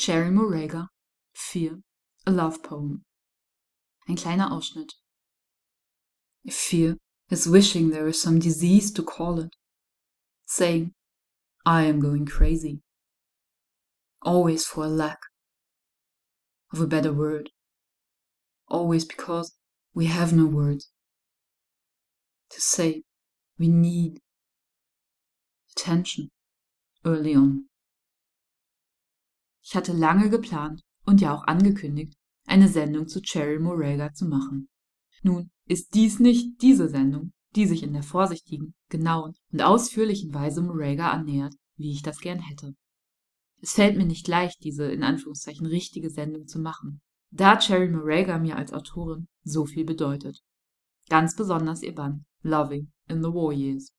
Cherríe Moraga Fear, A Love Poem. Ein kleiner Ausschnitt. If fear is wishing there is some disease to call it, saying, I am going crazy, always for a lack of a better word, always because we have no words to say. We need attention early on. Ich hatte lange geplant und ja auch angekündigt, eine Sendung zu Cherry Moraga zu machen. Nun ist dies nicht diese Sendung, die sich in der vorsichtigen, genauen und ausführlichen Weise Moraga annähert, wie ich das gern hätte. Es fällt mir nicht leicht, diese in Anführungszeichen richtige Sendung zu machen, da Cherry Moraga mir als Autorin so viel bedeutet. Ganz besonders ihr Band Loving in the War Years.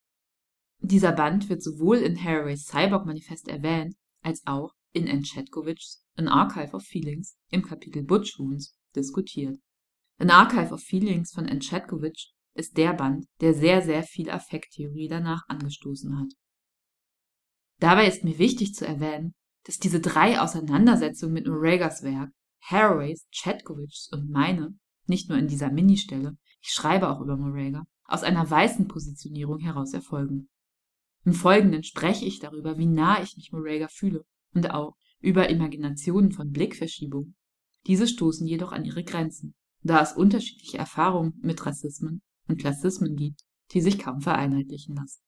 Dieser Band wird sowohl in Haraways Cyborg Manifest erwähnt, als auch in Anne Chetkovichs An Archive of Feelings im Kapitel Butch Wounds diskutiert. An Archive of Feelings von Anne Chetkovich ist der Band, der sehr, sehr viel Affekttheorie danach angestoßen hat. Dabei ist mir wichtig zu erwähnen, dass diese drei Auseinandersetzungen mit Moregas Werk, Haraways, Chetkovichs und meine, nicht nur in dieser Ministelle, ich schreibe auch über Morega, aus einer weißen Positionierung heraus erfolgen. Im Folgenden spreche ich darüber, wie nah ich mich Morega fühle und auch über Imaginationen von Blickverschiebung. Diese stoßen jedoch an ihre Grenzen, da es unterschiedliche Erfahrungen mit Rassismen und Klassismen gibt, die sich kaum vereinheitlichen lassen.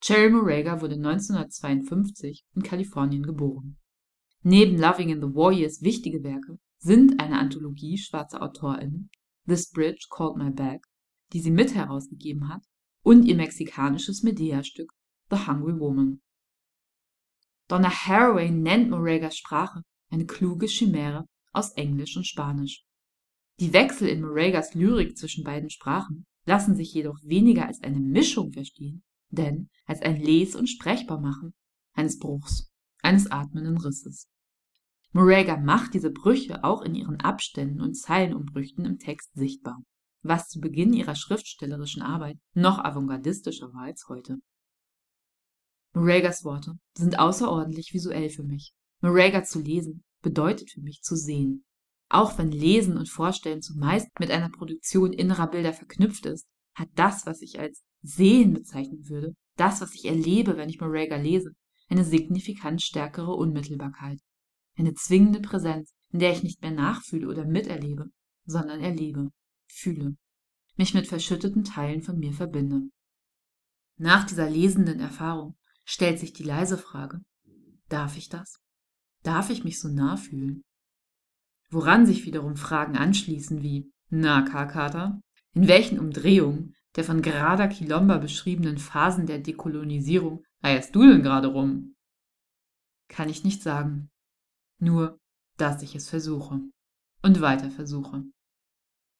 Cherry Moraga wurde 1952 in Kalifornien geboren. Neben Loving in the Warriors wichtige Werke sind eine Anthologie schwarzer AutorInnen, This Bridge Called My Bag, die sie mit herausgegeben hat, und ihr mexikanisches Medea-Stück The Hungry Woman. Donna Haraway nennt Moragas Sprache eine kluge Chimäre aus Englisch und Spanisch. Die Wechsel in Moragas Lyrik zwischen beiden Sprachen lassen sich jedoch weniger als eine Mischung verstehen, denn als ein Les- und Sprechbarmachen eines Bruchs, eines atmenden Risses. Moraga macht diese Brüche auch in ihren Abständen und Zeilenumbrüchen im Text sichtbar, was zu Beginn ihrer schriftstellerischen Arbeit noch avantgardistischer war als heute. Moragas Worte sind außerordentlich visuell für mich. Moraga zu lesen bedeutet für mich zu sehen. Auch wenn Lesen und Vorstellen zumeist mit einer Produktion innerer Bilder verknüpft ist, hat das, was ich als Sehen bezeichnen würde, das, was ich erlebe, wenn ich Moraga lese, eine signifikant stärkere Unmittelbarkeit. Eine zwingende Präsenz, in der ich nicht mehr nachfühle oder miterlebe, sondern erlebe, fühle, mich mit verschütteten Teilen von mir verbinde. Nach dieser lesenden Erfahrung stellt sich die leise Frage, darf ich das? Darf ich mich so nah fühlen? Woran sich wiederum Fragen anschließen wie, na, Karkater, in welchen Umdrehungen der von Grada Quilomba beschriebenen Phasen der Dekolonisierung eierst du denn gerade rum? Kann ich nicht sagen. Nur, dass ich es versuche und weiter versuche.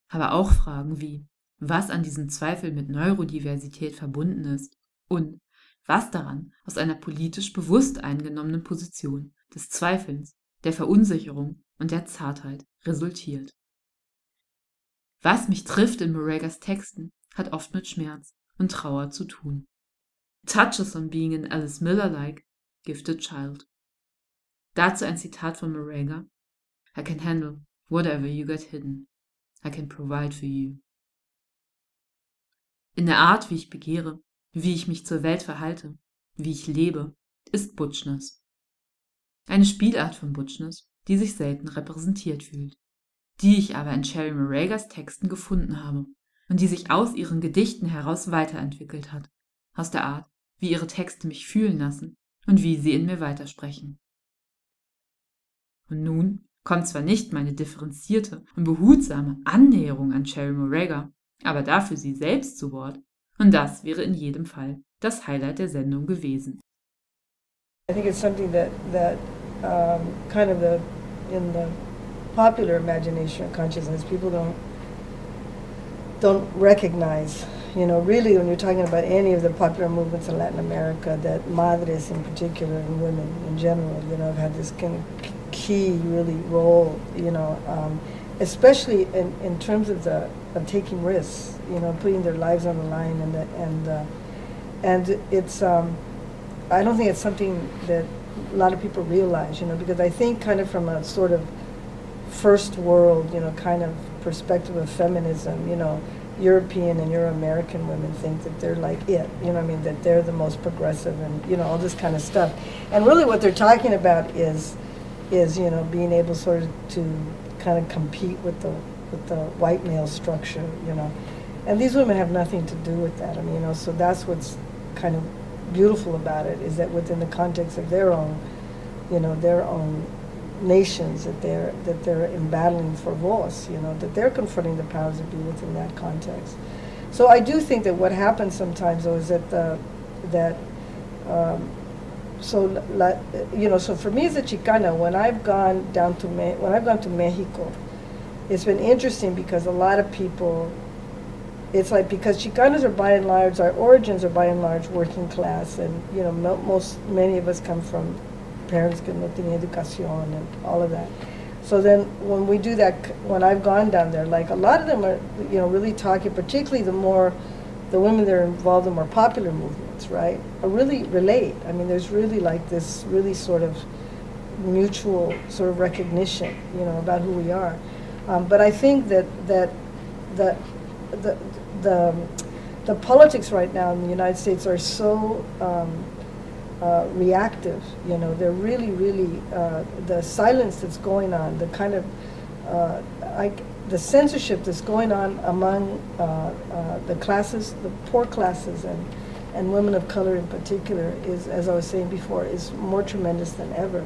Aber auch Fragen wie, was an diesem Zweifel mit Neurodiversität verbunden ist und was daran aus einer politisch bewusst eingenommenen Position des Zweifelns, der Verunsicherung und der Zartheit resultiert. Was mich trifft in Moragas Texten, hat oft mit Schmerz und Trauer zu tun. Touches on being an Alice Miller-like gifted child. Dazu ein Zitat von Moraga. I can handle whatever you got hidden. I can provide for you. In der Art, wie ich begehre, wie ich mich zur Welt verhalte, wie ich lebe, ist Butchness. Eine Spielart von Butchness, die sich selten repräsentiert fühlt, die ich aber in Cherry Moragas Texten gefunden habe und die sich aus ihren Gedichten heraus weiterentwickelt hat, aus der Art, wie ihre Texte mich fühlen lassen und wie sie in mir weitersprechen. Und nun kommt zwar nicht meine differenzierte und behutsame Annäherung an Cherry Moraga, aber dafür sie selbst zu Wort, und das wäre in jedem Fall das Highlight der Sendung gewesen. I think it's something that that um, kind of the in the popular imagination consciousness people don't don't recognize. You know, really, when you're talking about any of the popular movements in Latin America, that madres in particular and women in general, you know, have had this kind of key, really role. You know, um, especially in, in terms of the of taking risks. You know, putting their lives on the line, and the, and uh, and it's. Um, I don't think it's something that a lot of people realize, you know, because I think kind of from a sort of first world, you know, kind of perspective of feminism, you know, European and Euro-American women think that they're like it, you know I mean, that they're the most progressive and, you know, all this kind of stuff. And really what they're talking about is, is, you know, being able sort of to kind of compete with the, with the white male structure, you know. And these women have nothing to do with that, I mean, you know, so that's what's kind of beautiful about it, is that within the context of their own, you know, their own nations that they're that they're battling for voice, you know, that they're confronting the powers that be within that context. So I do think that what happens sometimes though is that the, that um, so la, you know so for me as a Chicana, when I've gone down to Me- when I've gone to Mexico, it's been interesting because a lot of people. It's like because Chicanas are by and large, our origins are by and large working class, and you know mo- most many of us come from parents que no tenían educación and all of that. So then when we do that, when I've gone down there, like a lot of them are, you know, really talking, particularly the more, the women that are involved in more popular movements, right, are really relate. I mean, there's really like this really sort of mutual sort of recognition, you know, about who we are. Um, but I think that, that, that the, the, the politics right now in the United States are so um, uh, reactive. You know, they're really, really uh, the silence that's going on, the kind of uh, I, the censorship that's going on among uh, uh, the classes, the poor classes, and and women of color in particular is, as I was saying before, is more tremendous than ever.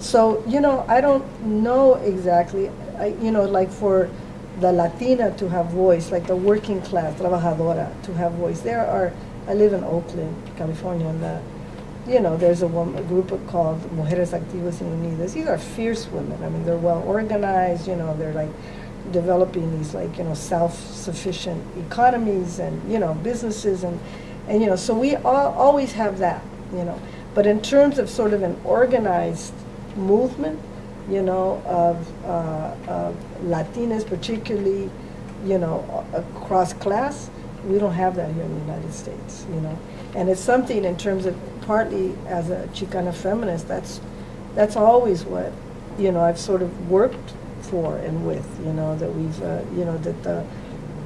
So you know, I don't know exactly. I, you know, like for the Latina to have voice, like the working class, trabajadora, to have voice. There are. I live in Oakland, California, and the you know, there's a, woman, a group called Mujeres Activas y Unidas. These are fierce women. I mean, they're well organized. You know, they're like developing these like you know self-sufficient economies and you know businesses and and you know so we all, always have that. You know, but in terms of sort of an organized movement, you know, of, uh, of Latinas, particularly, you know, across class, we don't have that here in the United States. You know, and it's something in terms of partly as a Chicana feminist, that's that's always what you know I've sort of worked for and with. You know that we've uh, you know that the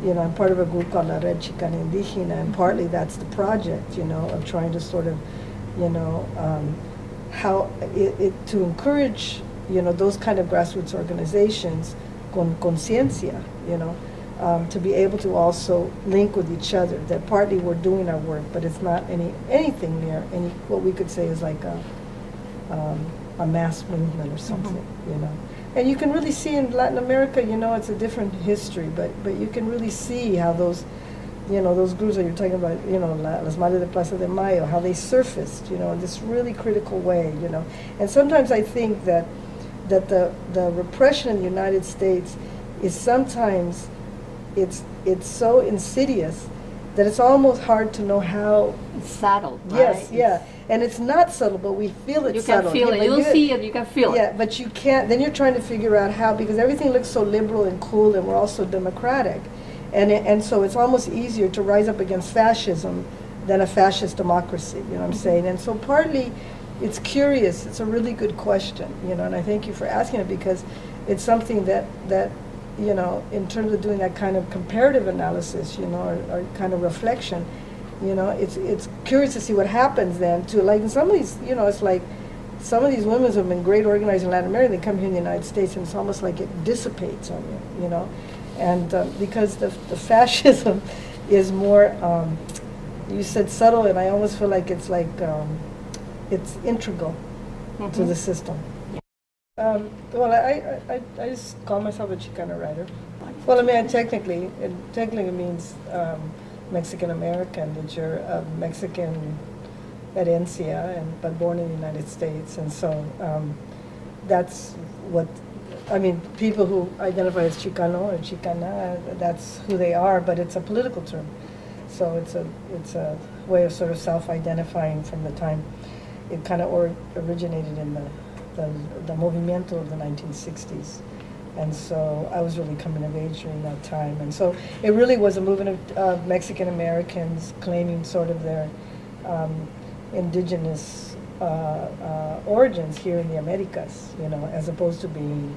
you know I'm part of a group called La Red Chicana Indígena, and partly that's the project. You know of trying to sort of you know um, how it, it to encourage you know those kind of grassroots organizations con conciencia. You know um, to be able to also link with each other. That partly we're doing our work, but it's not any anything near any what we could say is like a um, a mass movement or something, mm-hmm. you know. And you can really see in Latin America, you know, it's a different history, but but you can really see how those, you know, those groups that you're talking about, you know, Las Madres de Plaza de Mayo, how they surfaced, you know, in this really critical way, you know. And sometimes I think that that the the repression in the United States is sometimes it's it's so insidious that it's almost hard to know how. It's subtle. Yes, right? yeah, and it's not subtle, but we feel it. you subtle. You can feel yeah, it. You'll see it. You can feel yeah, it. Yeah, but you can't. Then you're trying to figure out how because everything looks so liberal and cool, and we're also democratic, and it, and so it's almost easier to rise up against fascism than a fascist democracy. You know what I'm mm-hmm. saying? And so partly, it's curious. It's a really good question. You know, and I thank you for asking it because it's something that that you know, in terms of doing that kind of comparative analysis, you know, or, or, kind of reflection, you know, it's it's curious to see what happens then to like in some of these, you know, it's like some of these women have been great organizers in Latin America, they come here in the United States and it's almost like it dissipates on you, you know, and uh, because the, the fascism is more, um, you said subtle, and I almost feel like it's like um, it's integral mm-hmm. to the system. Um, well, I, I, I just call myself a Chicana writer. Well, I mean, I technically, it technically means um, Mexican American, that you're of Mexican herencia, and but born in the United States, and so um, that's what. I mean, people who identify as Chicano or Chicana, that's who they are, but it's a political term. So it's a it's a way of sort of self-identifying from the time it kind of or originated in the the, the movimiento of the 1960s. And so I was really coming of age during that time. And so it really was a movement of uh, Mexican Americans claiming sort of their um, indigenous uh, uh, origins here in the Americas, you know, as opposed to being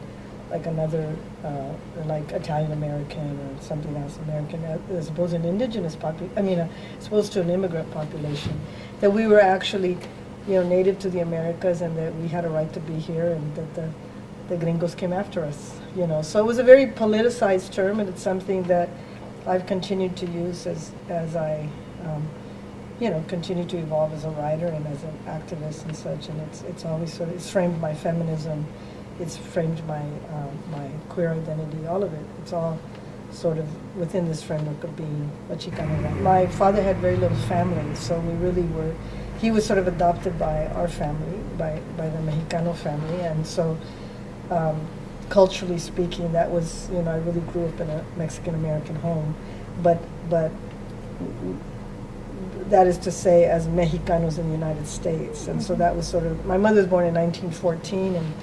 like another, uh, like Italian American or something else American, as opposed to an indigenous population, I mean, uh, as opposed to an immigrant population, that we were actually, you know, native to the Americas and that we had a right to be here and that the, the gringos came after us, you know. So it was a very politicized term and it's something that I've continued to use as, as I, um, you know, continue to evolve as a writer and as an activist and such. And it's, it's always sort of, it's framed my feminism it's framed my uh, my queer identity, all of it. It's all sort of within this framework of being a Chicana. My father had very little family, so we really were. He was sort of adopted by our family, by by the Mexicano family, and so. Um, culturally speaking, that was you know I really grew up in a Mexican American home, but but that is to say as Mexicanos in the United States, and so mm-hmm. that was sort of my mother was born in 1914 and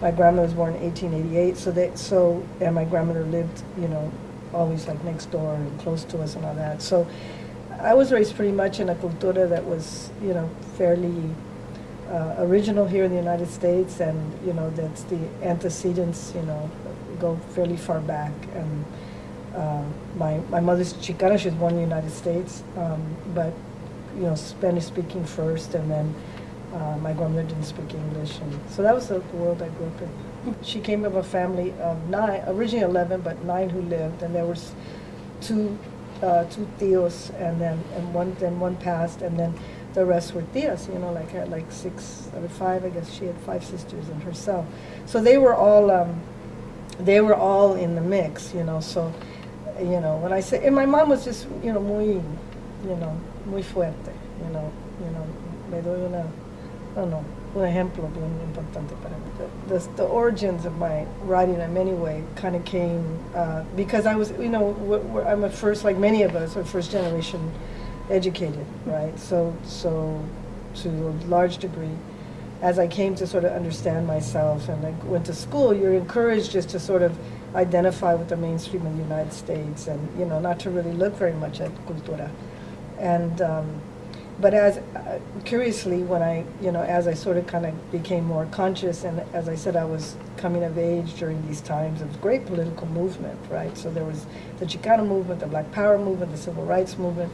my grandmother was born in 1888, so they so and my grandmother lived, you know, always like next door and close to us and all that. So I was raised pretty much in a cultura that was, you know, fairly uh, original here in the United States, and you know that's the antecedents, you know, go fairly far back. And uh, my my mother's Chicana; she was born in the United States, um, but you know, Spanish speaking first, and then uh, my grandmother didn't speak English, and so that was the world I grew up in. She came of a family of nine, originally eleven, but nine who lived, and there was two, uh, two tios, and then and one then one passed, and then the rest were tias. You know, like had like six of five. I guess she had five sisters and herself. So they were all, um, they were all in the mix. You know, so, you know, when I say, and my mom was just, you know, muy, you know, muy fuerte. You know, you know, me doy una no, no, un ejemplo bien importante para mí. The, the, the origins of my writing in many ways kind of came uh, because I was, you know, I'm a first, like many of us, a first generation educated, right? So, so to a large degree, as I came to sort of understand myself and I went to school, you're encouraged just to sort of identify with the mainstream in the United States and, you know, not to really look very much at cultura. And, um, but as uh, curiously, when I, you know, as I sort of kind of became more conscious, and as I said, I was coming of age during these times of great political movement, right? So there was the Chicano movement, the Black Power movement, the Civil Rights movement,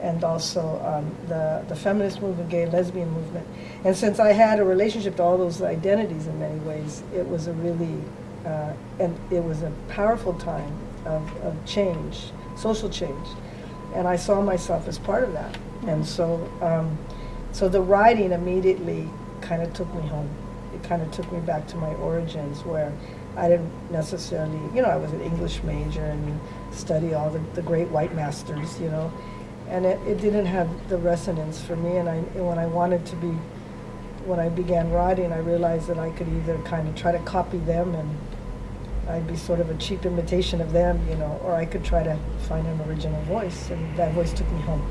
and also um, the the feminist movement, gay lesbian movement. And since I had a relationship to all those identities in many ways, it was a really uh, and it was a powerful time of, of change, social change, and I saw myself as part of that. And so, um, so the writing immediately kind of took me home. It kind of took me back to my origins where I didn't necessarily, you know, I was an English major and study all the, the great white masters, you know, and it, it didn't have the resonance for me. And, I, and when I wanted to be, when I began writing, I realized that I could either kind of try to copy them and I'd be sort of a cheap imitation of them, you know, or I could try to find an original voice, and that voice took me home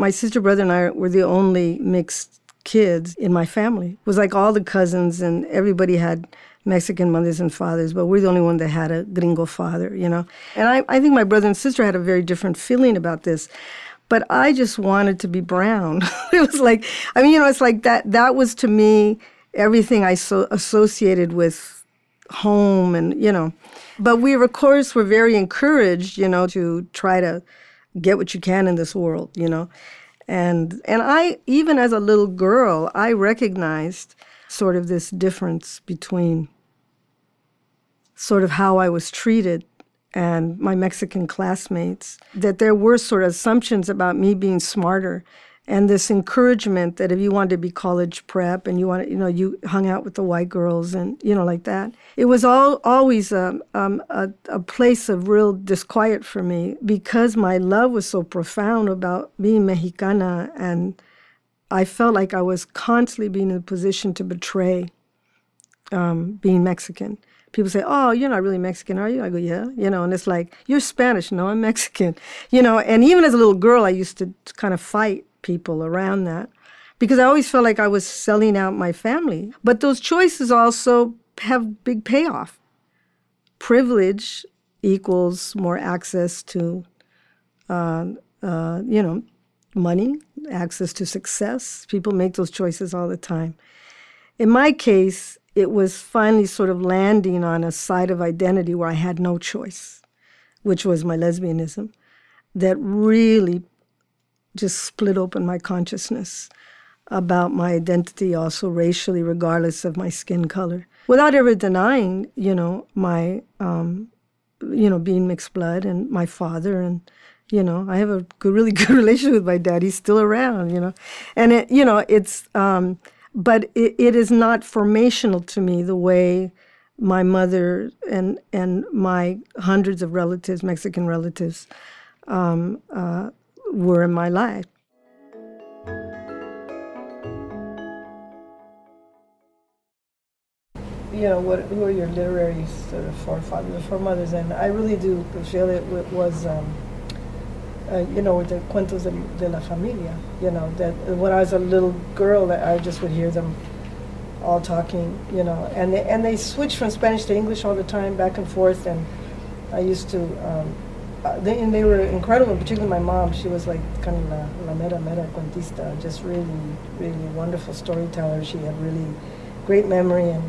my sister, brother, and I were the only mixed kids in my family. It was like all the cousins and everybody had Mexican mothers and fathers, but we're the only one that had a gringo father, you know? And I, I think my brother and sister had a very different feeling about this. But I just wanted to be brown. it was like, I mean, you know, it's like that, that was to me everything I so associated with home and, you know. But we, of course, were very encouraged, you know, to try to get what you can in this world, you know. And and I even as a little girl, I recognized sort of this difference between sort of how I was treated and my Mexican classmates, that there were sort of assumptions about me being smarter and this encouragement that if you wanted to be college prep and you wanted, you know, you hung out with the white girls and you know like that. It was all always um, um, a, a place of real disquiet for me because my love was so profound about being Mexicana, and I felt like I was constantly being in a position to betray um, being Mexican people say, "Oh, you're not really Mexican, are you?" I go, "Yeah," you know, and it's like, "You're Spanish." No, I'm Mexican, you know. And even as a little girl, I used to kind of fight people around that because I always felt like I was selling out my family. But those choices also have big payoff. Privilege equals more access to, uh, uh, you know, money, access to success. People make those choices all the time. In my case, it was finally sort of landing on a side of identity where I had no choice, which was my lesbianism, that really just split open my consciousness about my identity, also racially, regardless of my skin color, without ever denying, you know, my, um, you know, being mixed blood and my father and you know i have a good, really good relationship with my dad. He's still around you know. And it you know it's um, but it, it is not formational to me the way my mother and and my hundreds of relatives mexican relatives um, uh, were in my life you know, what, who are your literary sort of forefathers or foremothers? And I really do feel it was, um, uh, you know, the cuentos de, de, la familia. You know, that when I was a little girl, I just would hear them all talking. You know, and they, and they switched from Spanish to English all the time, back and forth. And I used to, um, uh, they, and they were incredible. Particularly my mom, she was like kind of la, la mera mera cuentista, just really, really wonderful storyteller. She had really great memory and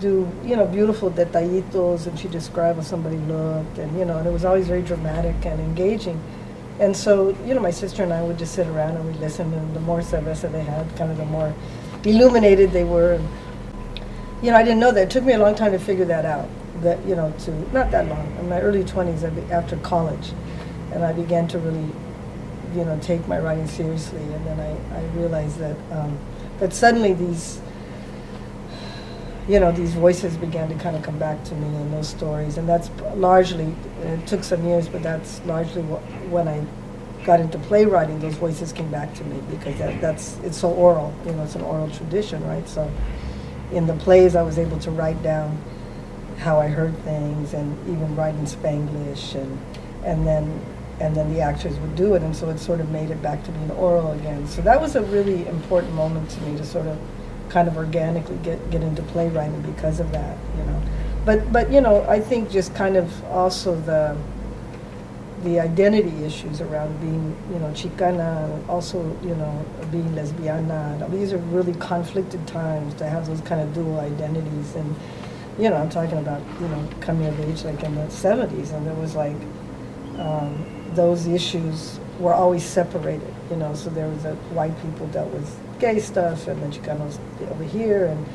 do you know beautiful detallitos and she described how somebody looked and you know and it was always very dramatic and engaging and so you know my sister and i would just sit around and we'd listen and the more cerveza they had kind of the more illuminated they were and you know i didn't know that it took me a long time to figure that out that you know to not that long in my early 20s after college and i began to really you know take my writing seriously and then i, I realized that um, that suddenly these you know, these voices began to kind of come back to me in those stories. And that's largely, it took some years, but that's largely what, when I got into playwriting, those voices came back to me because that, that's, it's so oral, you know, it's an oral tradition, right? So in the plays, I was able to write down how I heard things and even write in Spanglish and, and then and then the actors would do it and so it sort of made it back to being oral again. So that was a really important moment to me to sort of kind of organically get, get into playwriting because of that, you know. But but you know, I think just kind of also the the identity issues around being, you know, Chicana, also, you know, being lesbiana. These are really conflicted times to have those kind of dual identities. And, you know, I'm talking about, you know, coming of age like in the 70s, and there was like, um, those issues were always separated, you know, so there was a white people dealt with gay stuff and the Chicanos over here and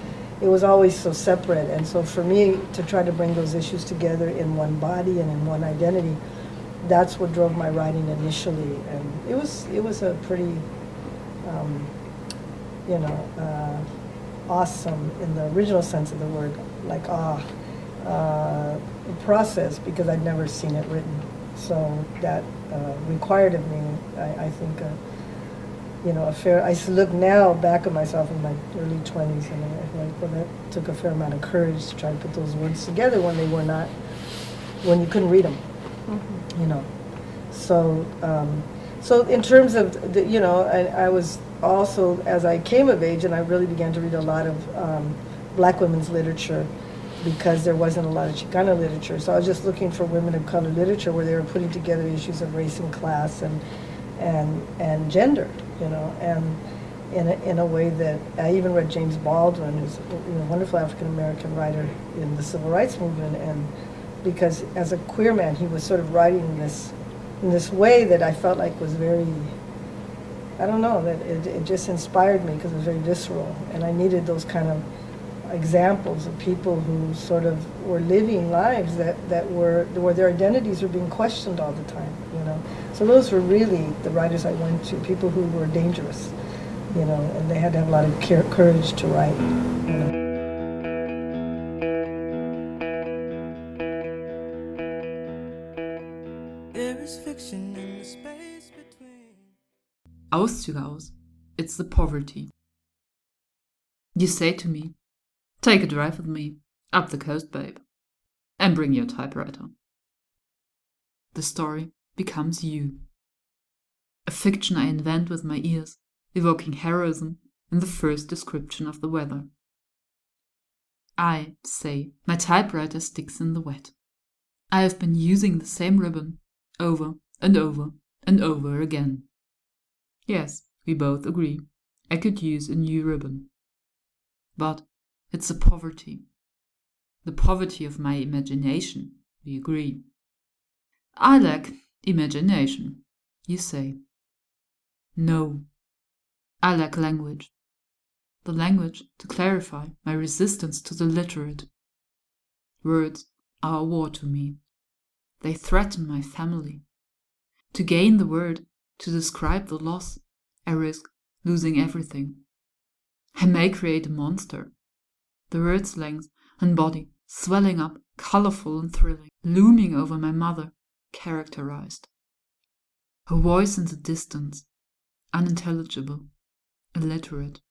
it was always so separate. And so for me to try to bring those issues together in one body and in one identity that's what drove my writing initially. And it was it was a pretty um, you know uh, awesome in the original sense of the word like ah uh, process because I'd never seen it written so that uh, required of me I, I think you know, a fair, I look now back at myself in my early 20s and I feel like, well, that took a fair amount of courage to try to put those words together when they were not, when you couldn't read them, mm-hmm. you know. So, um, so in terms of, the, you know, I, I, was also, as I came of age and I really began to read a lot of um, black women's literature because there wasn't a lot of Chicana literature. So I was just looking for women of color literature where they were putting together issues of race and class and, and, and gender you know, and in a, in a way that I even read James Baldwin, who's a wonderful African American writer in the civil rights movement, and because as a queer man, he was sort of writing in this in this way that I felt like was very I don't know that it, it just inspired me because it was very visceral, and I needed those kind of examples of people who sort of were living lives that, that were where their identities were being questioned all the time, you know. So those were really the writers I went to, people who were dangerous, you know, and they had to have a lot of courage to write. You know. Auszüge aus. It's the poverty. You say to me, Take a drive with me, up the coast, babe, and bring your typewriter. The story becomes you. A fiction I invent with my ears, evoking heroism in the first description of the weather. I say my typewriter sticks in the wet. I have been using the same ribbon over and over and over again. Yes, we both agree. I could use a new ribbon. But it's the poverty. The poverty of my imagination, we agree. I lack imagination, you say. No, I lack language. The language to clarify my resistance to the literate. Words are a war to me. They threaten my family. To gain the word to describe the loss, I risk losing everything. I may create a monster. The word's length and body swelling up, colorful and thrilling, looming over my mother, characterized. Her voice in the distance, unintelligible, illiterate.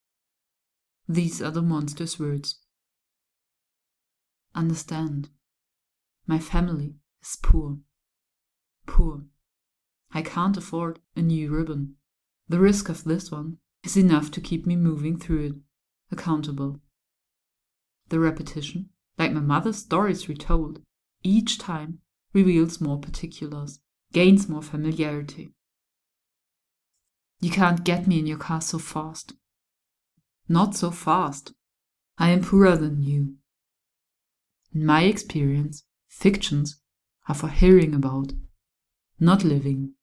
These are the monster's words. Understand, my family is poor. Poor. I can't afford a new ribbon. The risk of this one is enough to keep me moving through it, accountable. The repetition, like my mother's stories retold, each time reveals more particulars, gains more familiarity. You can't get me in your car so fast. Not so fast. I am poorer than you. In my experience, fictions are for hearing about, not living.